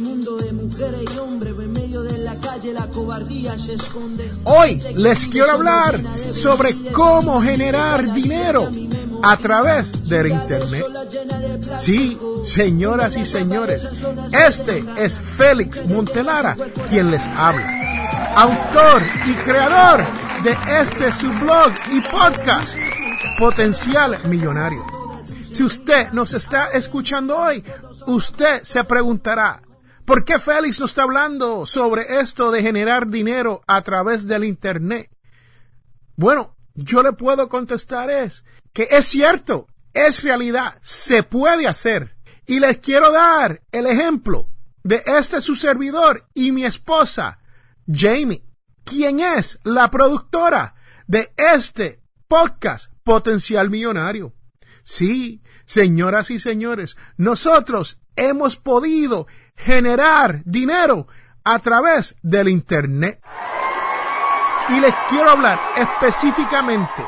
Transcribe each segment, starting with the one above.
mundo de mujeres y hombres, en medio de la calle la cobardía se esconde. Hoy les quiero hablar sobre cómo generar dinero a través del Internet. Sí, señoras y señores, este es Félix Montelara quien les habla, autor y creador de este su blog y podcast, Potencial Millonario. Si usted nos está escuchando hoy, usted se preguntará, ¿por qué Félix nos está hablando sobre esto de generar dinero a través del Internet? Bueno, yo le puedo contestar es que es cierto, es realidad, se puede hacer. Y les quiero dar el ejemplo de este su servidor y mi esposa, Jamie, quien es la productora de este podcast Potencial Millonario. Sí, señoras y señores, nosotros hemos podido generar dinero a través del Internet. Y les quiero hablar específicamente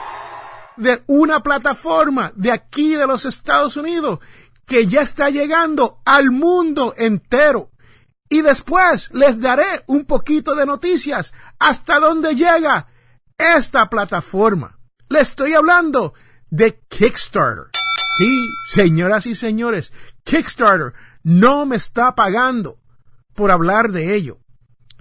de una plataforma de aquí de los Estados Unidos que ya está llegando al mundo entero. Y después les daré un poquito de noticias hasta dónde llega esta plataforma. Le estoy hablando de Kickstarter. Sí, señoras y señores, Kickstarter no me está pagando por hablar de ello.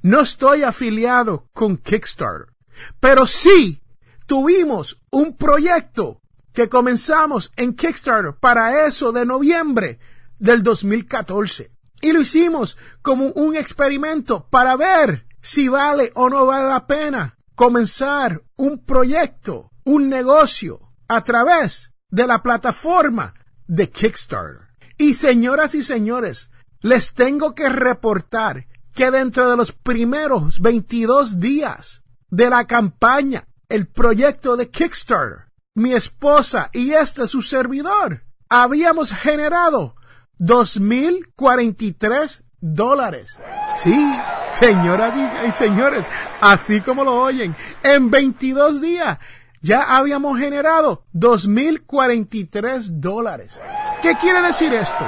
No estoy afiliado con Kickstarter, pero sí tuvimos un proyecto que comenzamos en Kickstarter para eso de noviembre del 2014. Y lo hicimos como un experimento para ver si vale o no vale la pena comenzar un proyecto, un negocio a través de la plataforma de Kickstarter. Y señoras y señores, les tengo que reportar que dentro de los primeros 22 días de la campaña, el proyecto de Kickstarter, mi esposa y este su servidor, habíamos generado 2.043 dólares. Sí, señoras y señores, así como lo oyen, en 22 días ya habíamos generado 2.043 dólares. ¿Qué quiere decir esto?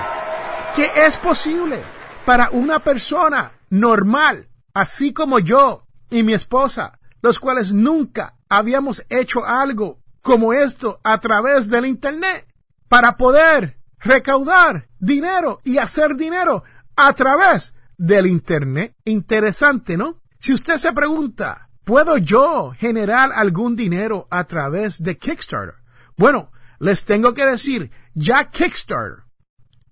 Que es posible para una persona normal, así como yo y mi esposa, los cuales nunca habíamos hecho algo como esto a través del Internet, para poder recaudar dinero y hacer dinero a través del Internet. Interesante, ¿no? Si usted se pregunta, ¿puedo yo generar algún dinero a través de Kickstarter? Bueno, les tengo que decir, ya Kickstarter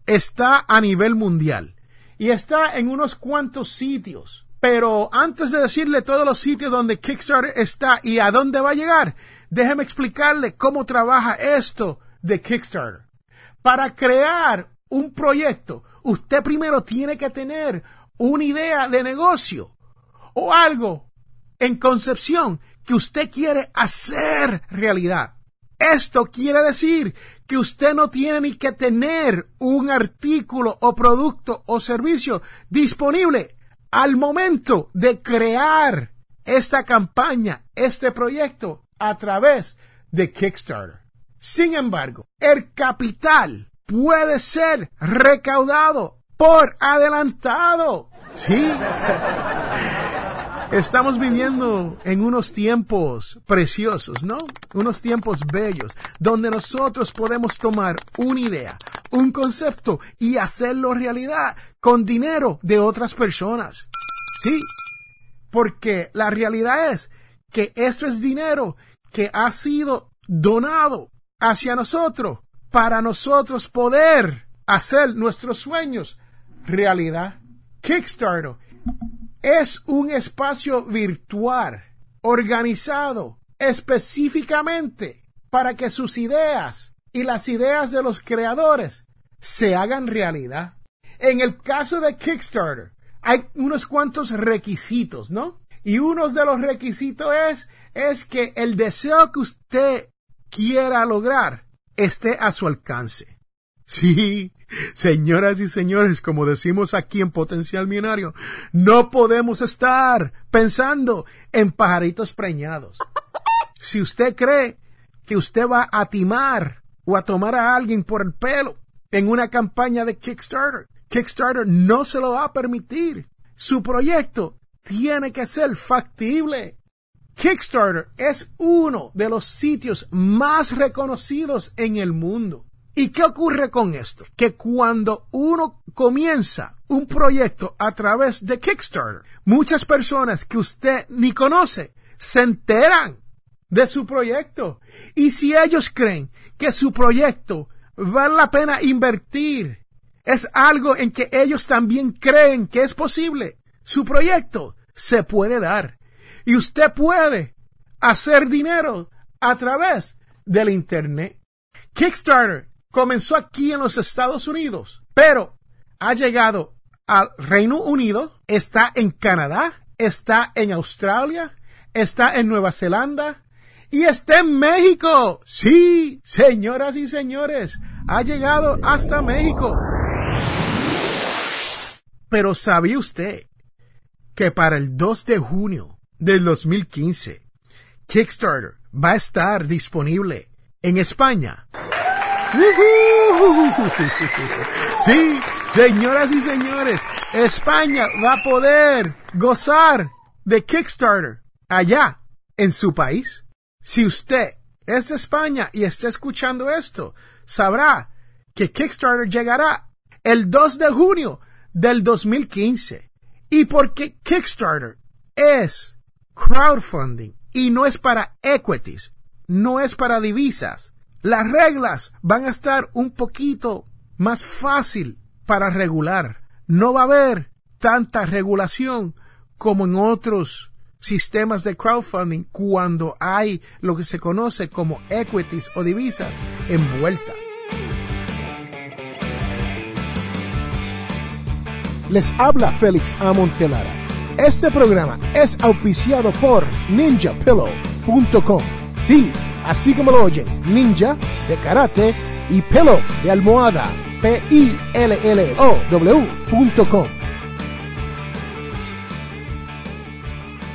está a nivel mundial y está en unos cuantos sitios. Pero antes de decirle todos los sitios donde Kickstarter está y a dónde va a llegar, déjeme explicarle cómo trabaja esto de Kickstarter. Para crear un proyecto, usted primero tiene que tener una idea de negocio o algo en concepción que usted quiere hacer realidad. Esto quiere decir que usted no tiene ni que tener un artículo o producto o servicio disponible al momento de crear esta campaña, este proyecto a través de Kickstarter. Sin embargo, el capital puede ser recaudado por adelantado. Sí. Estamos viviendo en unos tiempos preciosos, ¿no? Unos tiempos bellos, donde nosotros podemos tomar una idea, un concepto y hacerlo realidad con dinero de otras personas. Sí, porque la realidad es que esto es dinero que ha sido donado hacia nosotros para nosotros poder hacer nuestros sueños realidad. Kickstarter es un espacio virtual organizado específicamente para que sus ideas y las ideas de los creadores se hagan realidad. En el caso de Kickstarter, hay unos cuantos requisitos, ¿no? Y uno de los requisitos es, es que el deseo que usted quiera lograr esté a su alcance. Sí, señoras y señores, como decimos aquí en Potencial Millonario, no podemos estar pensando en pajaritos preñados. Si usted cree que usted va a timar o a tomar a alguien por el pelo en una campaña de Kickstarter, Kickstarter no se lo va a permitir. Su proyecto tiene que ser factible. Kickstarter es uno de los sitios más reconocidos en el mundo. ¿Y qué ocurre con esto? Que cuando uno comienza un proyecto a través de Kickstarter, muchas personas que usted ni conoce se enteran de su proyecto. Y si ellos creen que su proyecto vale la pena invertir, es algo en que ellos también creen que es posible, su proyecto se puede dar. Y usted puede hacer dinero a través del Internet. Kickstarter comenzó aquí en los Estados Unidos, pero ha llegado al Reino Unido, está en Canadá, está en Australia, está en Nueva Zelanda y está en México. Sí, señoras y señores, ha llegado hasta México. Pero ¿sabía usted que para el 2 de junio del 2015, Kickstarter va a estar disponible en España? Sí, señoras y señores, España va a poder gozar de Kickstarter allá en su país. Si usted es de España y está escuchando esto, sabrá que Kickstarter llegará el 2 de junio del 2015. Y porque Kickstarter es crowdfunding y no es para equities, no es para divisas, las reglas van a estar un poquito más fácil para regular. No va a haber tanta regulación como en otros sistemas de crowdfunding cuando hay lo que se conoce como equities o divisas envueltas. Les habla Félix Amontelara. Este programa es auspiciado por ninjapillow.com. Sí, así como lo oyen, ninja de karate y pelo de almohada, P-I-L-L-O-W.com.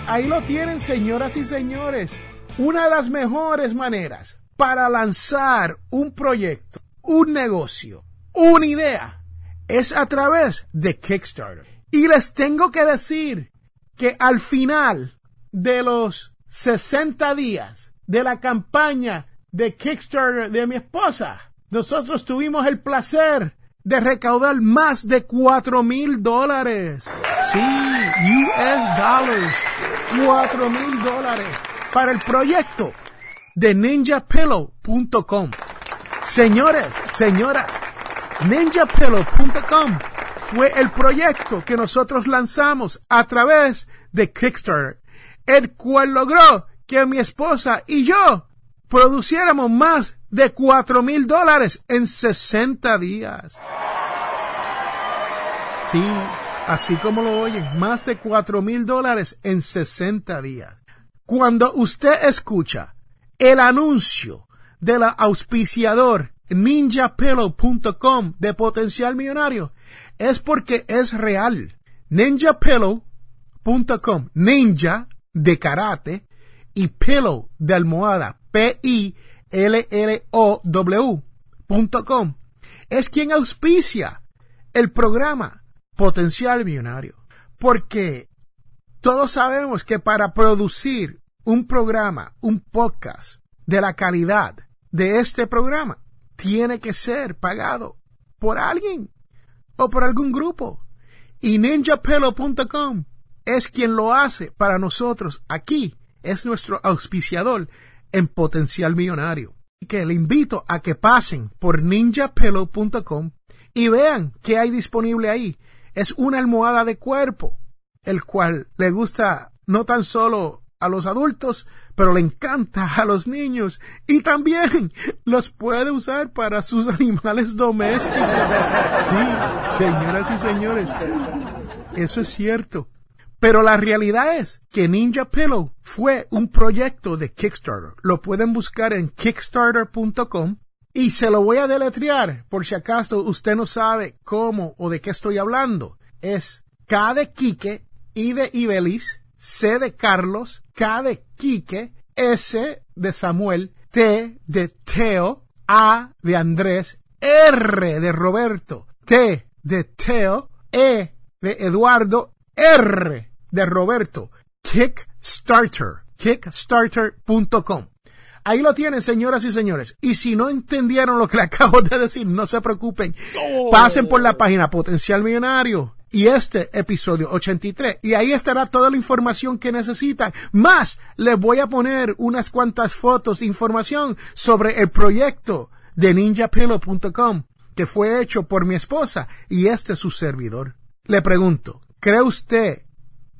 Ahí lo tienen, señoras y señores. Una de las mejores maneras para lanzar un proyecto, un negocio, una idea, es a través de Kickstarter. Y les tengo que decir que al final de los 60 días de la campaña de Kickstarter de mi esposa, nosotros tuvimos el placer de recaudar más de cuatro mil dólares. Sí, US dollars. Cuatro mil dólares para el proyecto de ninjapillow.com. Señores, señora, ninjapillow.com fue el proyecto que nosotros lanzamos a través de Kickstarter, el cual logró que mi esposa y yo produciéramos más de cuatro mil dólares en 60 días. Sí, así como lo oyen, más de cuatro mil dólares en 60 días. Cuando usted escucha el anuncio del auspiciador ninjapillow.com de potencial millonario, es porque es real. ninjapillow.com, ninja de karate, y pillow de almohada, P-I-L-L-O-W.com, es quien auspicia el programa Potencial Millonario. Porque Todos sabemos que para producir un programa, un podcast de la calidad de este programa, tiene que ser pagado por alguien o por algún grupo. Y ninjapelo.com es quien lo hace para nosotros aquí. Es nuestro auspiciador en potencial millonario. Que le invito a que pasen por ninjapillow.com y vean qué hay disponible ahí. Es una almohada de cuerpo, el cual le gusta no tan solo a los adultos, pero le encanta a los niños y también los puede usar para sus animales domésticos. Sí, señoras y señores, eso es cierto. Pero la realidad es que Ninja Pillow fue un proyecto de Kickstarter. Lo pueden buscar en kickstarter.com y se lo voy a deletrear por si acaso usted no sabe cómo o de qué estoy hablando. Es K de Quique, I de Ibelis, C de Carlos, K de Quique, S de Samuel, T de Teo, A de Andrés, R de Roberto, T de Teo, E de Eduardo, R de Roberto, Kickstarter, kickstarter.com. Ahí lo tienen, señoras y señores. Y si no entendieron lo que le acabo de decir, no se preocupen. Pasen por la página Potencial Millonario y este episodio 83. Y ahí estará toda la información que necesitan. Más, les voy a poner unas cuantas fotos, información sobre el proyecto de ninjapillow.com que fue hecho por mi esposa y este es su servidor. Le pregunto, ¿cree usted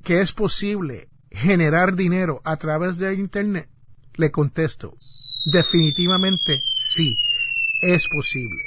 que es posible generar dinero a través de Internet? Le contesto, definitivamente sí, es posible.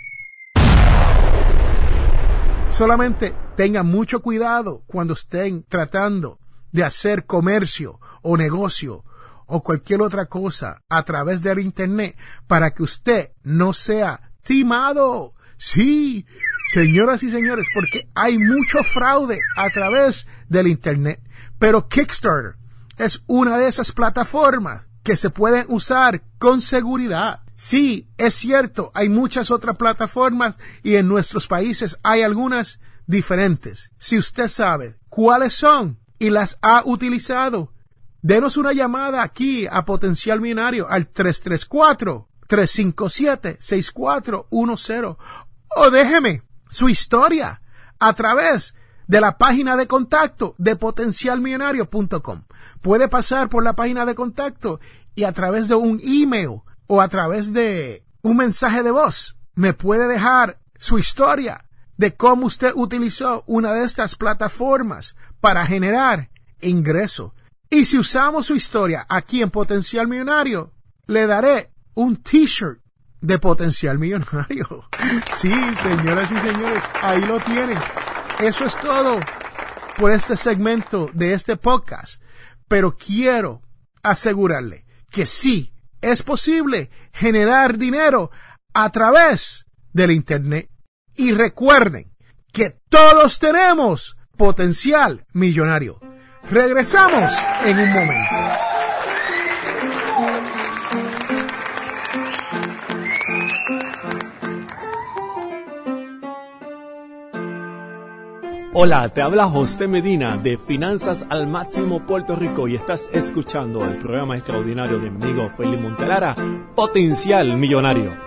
Solamente tengan mucho cuidado cuando estén tratando de hacer comercio o negocio o cualquier otra cosa a través del Internet para que usted no sea timado. Sí, señoras y señores, porque hay mucho fraude a través del Internet. Pero Kickstarter es una de esas plataformas que se pueden usar con seguridad. Sí, es cierto, hay muchas otras plataformas y en nuestros países hay algunas diferentes. Si usted sabe cuáles son y las ha utilizado, denos una llamada aquí a Potencial Millonario al 334-357-6410 o déjeme su historia a través de la página de contacto de potencialmillonario.com. Puede pasar por la página de contacto y a través de un email o a través de un mensaje de voz me puede dejar su historia de cómo usted utilizó una de estas plataformas para generar ingreso. Y si usamos su historia aquí en Potencial Millonario, le daré un t-shirt de Potencial Millonario. Sí, señoras y señores, ahí lo tienen. Eso es todo por este segmento de este podcast. Pero quiero asegurarle que sí es posible generar dinero a través del Internet. Y recuerden que todos tenemos potencial millonario. Regresamos en un momento. Hola, te habla José Medina de Finanzas al Máximo Puerto Rico y estás escuchando el programa extraordinario de mi amigo Felipe Montelara, Potencial Millonario.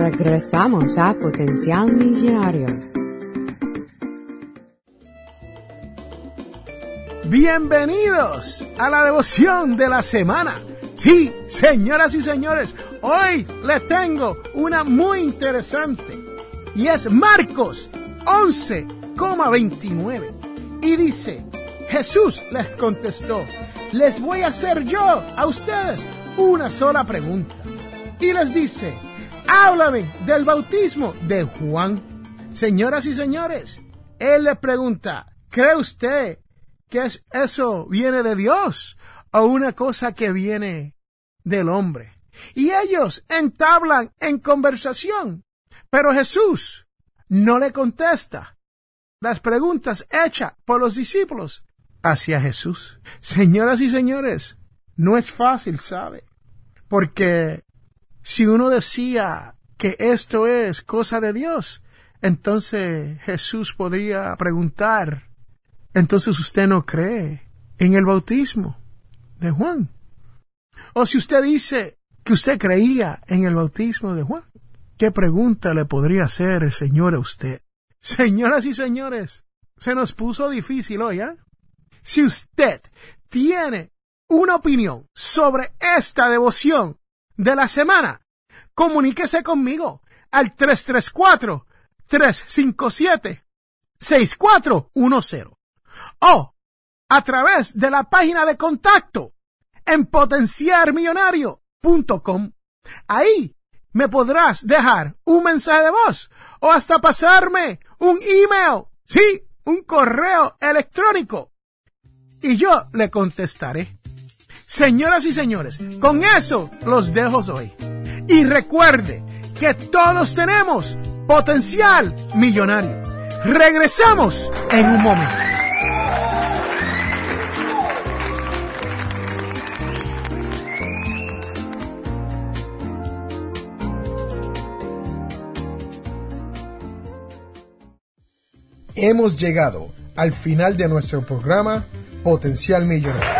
Regresamos a Potencial Millonario. Bienvenidos a la devoción de la semana. Sí, señoras y señores, hoy les tengo una muy interesante y es Marcos 11,29. Y dice, Jesús les contestó, les voy a hacer yo a ustedes una sola pregunta. Y les dice, háblame del bautismo de Juan. Señoras y señores, Él le pregunta, ¿cree usted que eso viene de Dios o una cosa que viene del hombre? Y ellos entablan en conversación, pero Jesús no le contesta las preguntas hechas por los discípulos hacia Jesús. Señoras y señores, no es fácil, ¿sabe? Porque si uno decía que esto es cosa de Dios, entonces Jesús podría preguntar, entonces usted no cree en el bautismo de Juan. O si usted dice que usted creía en el bautismo de Juan, ¿qué pregunta le podría hacer el Señor a usted? Señoras y señores, se nos puso difícil hoy, ¿eh? Si usted tiene una opinión sobre esta devoción de la semana, comuníquese conmigo al 334-357-6410 o a través de la página de contacto en potenciarmillonario.com. Ahí me podrás dejar un mensaje de voz o hasta pasarme un email, sí, un correo electrónico. Y yo le contestaré. Señoras y señores, con eso los dejo hoy. Y recuerde que todos tenemos potencial millonario. Regresamos en un momento. Hemos llegado al final de nuestro programa Potencial Millonario.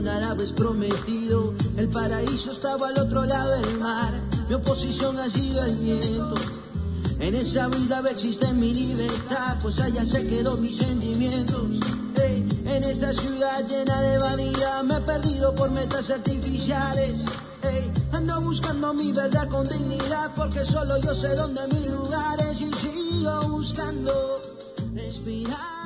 nada es prometido. El paraíso estaba al otro lado del mar, mi oposición ha sido el viento. En esa vida existe mi libertad, pues allá se quedó mis sentimientos. En esta ciudad llena de vanidad me he perdido por metas artificiales. Ey, ando buscando mi verdad con dignidad, porque solo yo sé dónde mi lugar es y sigo buscando respirar.